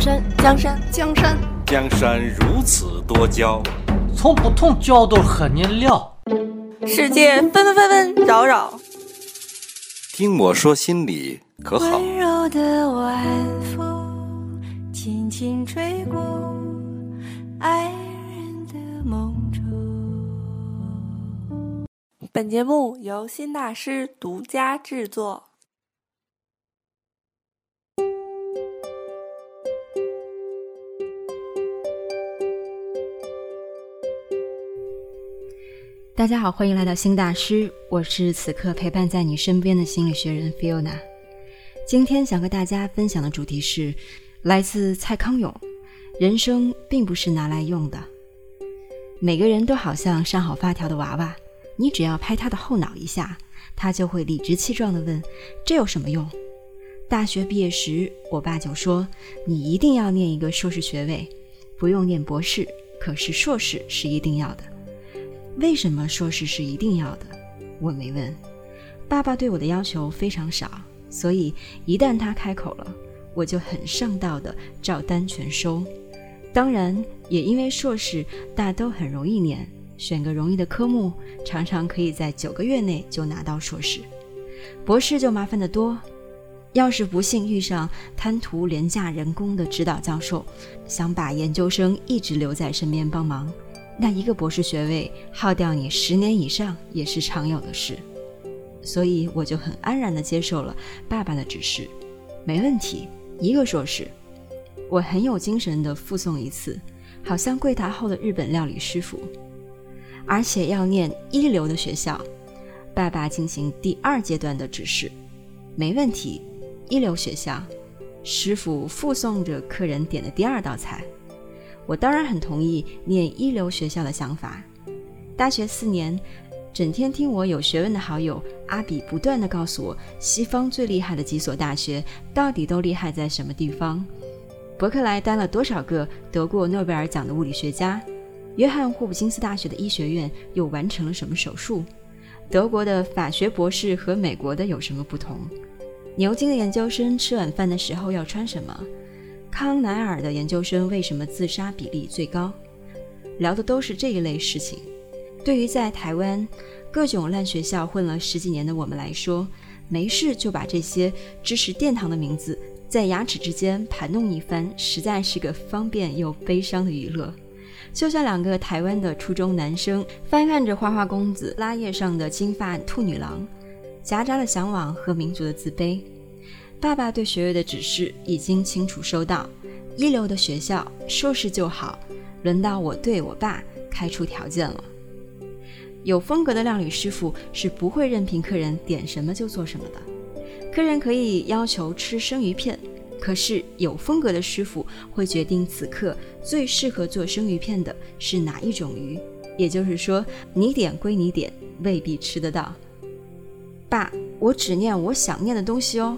江山，江山，江山，江山如此多娇，从不同角度和你聊。世界纷纷纷纷扰扰，听我说心里可好？温柔的晚风轻轻吹过爱人的梦中。本节目由新大师独家制作。大家好，欢迎来到星大师，我是此刻陪伴在你身边的心理学人 Fiona。今天想和大家分享的主题是来自蔡康永：人生并不是拿来用的。每个人都好像上好发条的娃娃，你只要拍他的后脑一下，他就会理直气壮地问：“这有什么用？”大学毕业时，我爸就说：“你一定要念一个硕士学位，不用念博士，可是硕士是一定要的。”为什么硕士是一定要的？我没问。爸爸对我的要求非常少，所以一旦他开口了，我就很上道的照单全收。当然，也因为硕士大都很容易念，选个容易的科目，常常可以在九个月内就拿到硕士。博士就麻烦得多，要是不幸遇上贪图廉价人工的指导教授，想把研究生一直留在身边帮忙。那一个博士学位耗掉你十年以上也是常有的事，所以我就很安然地接受了爸爸的指示，没问题，一个硕士。我很有精神地附送一次，好像柜台后的日本料理师傅，而且要念一流的学校。爸爸进行第二阶段的指示，没问题，一流学校。师傅附送着客人点的第二道菜。我当然很同意念一流学校的想法。大学四年，整天听我有学问的好友阿比不断地告诉我，西方最厉害的几所大学到底都厉害在什么地方。伯克莱担了多少个得过诺贝尔奖的物理学家？约翰霍普金斯大学的医学院又完成了什么手术？德国的法学博士和美国的有什么不同？牛津的研究生吃晚饭的时候要穿什么？康奈尔的研究生为什么自杀比例最高？聊的都是这一类事情。对于在台湾各种烂学校混了十几年的我们来说，没事就把这些知识殿堂的名字在牙齿之间盘弄一番，实在是个方便又悲伤的娱乐。就像两个台湾的初中男生翻看着花花公子拉页上的金发兔女郎，夹杂了向往和民族的自卑。爸爸对学位的指示已经清楚收到，一流的学校，硕士就好。轮到我对我爸开出条件了。有风格的料理师傅是不会任凭客人点什么就做什么的。客人可以要求吃生鱼片，可是有风格的师傅会决定此刻最适合做生鱼片的是哪一种鱼。也就是说，你点归你点，未必吃得到。爸，我只念我想念的东西哦。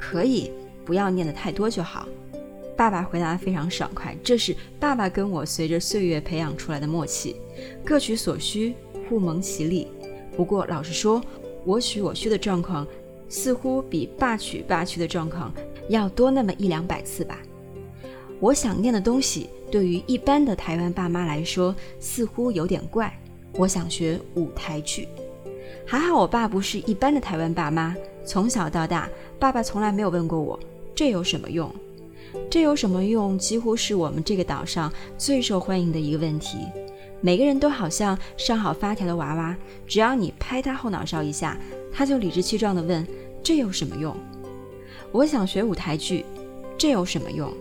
可以，不要念的太多就好。爸爸回答非常爽快，这是爸爸跟我随着岁月培养出来的默契，各取所需，互蒙其利。不过老实说，我取我需的状况，似乎比爸取爸需的状况要多那么一两百次吧。我想念的东西，对于一般的台湾爸妈来说，似乎有点怪。我想学舞台剧，还好我爸不是一般的台湾爸妈。从小到大，爸爸从来没有问过我这有什么用。这有什么用？几乎是我们这个岛上最受欢迎的一个问题。每个人都好像上好发条的娃娃，只要你拍他后脑勺一下，他就理直气壮地问：“这有什么用？”我想学舞台剧，这有什么用？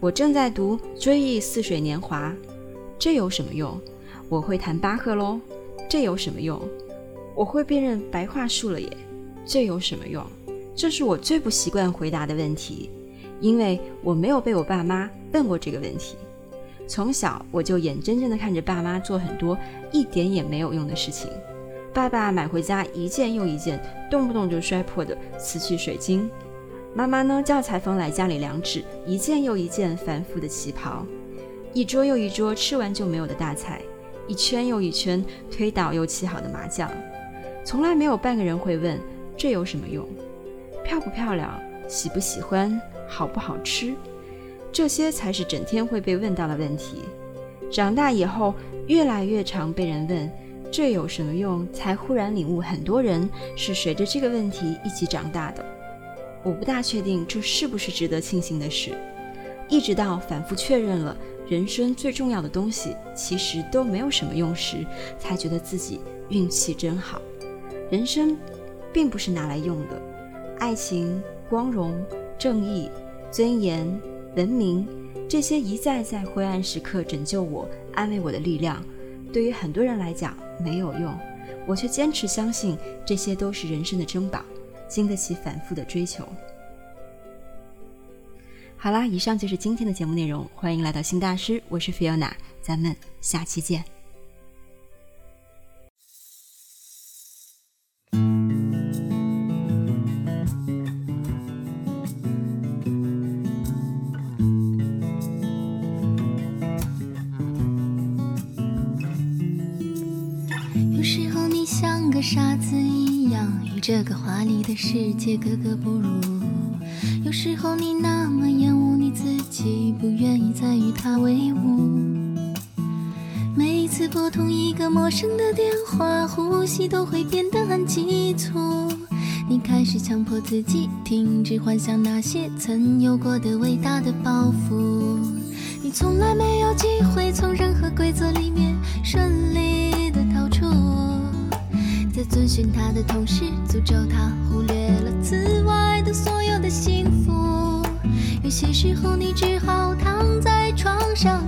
我正在读《追忆似水年华》，这有什么用？我会弹巴赫喽，这有什么用？我会辨认白桦树了耶。这有什么用？这是我最不习惯回答的问题，因为我没有被我爸妈问过这个问题。从小我就眼睁睁地看着爸妈做很多一点也没有用的事情。爸爸买回家一件又一件动不动就摔破的瓷器水晶，妈妈呢叫裁缝来家里量尺，一件又一件繁复的旗袍，一桌又一桌吃完就没有的大菜，一圈又一圈推倒又砌好的麻将，从来没有半个人会问。这有什么用？漂不漂亮？喜不喜欢？好不好吃？这些才是整天会被问到的问题。长大以后，越来越常被人问这有什么用，才忽然领悟，很多人是随着这个问题一起长大的。我不大确定这是不是值得庆幸的事，一直到反复确认了人生最重要的东西其实都没有什么用时，才觉得自己运气真好。人生并不是拿来用的，爱情、光荣、正义、尊严、文明。这些一再在灰暗时刻拯救我、安慰我的力量，对于很多人来讲没有用，我却坚持相信这些都是人生的珍宝，经得起反复的追求。好啦，以上就是今天的节目内容，欢迎来到新大师，我是 Fiona，咱们下期见。傻子一样，与这个华丽的世界格格不入。有时候你那么厌恶你自己，不愿意再与他为伍。每一次拨通一个陌生的电话，呼吸都会变得很急促。你开始强迫自己停止幻想那些曾有过的伟大的抱负。你从来没有机会从任遵循他的同时，诅咒他忽略了此外的所有的幸福。有些时候，你只好躺在床上，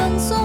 穿梭，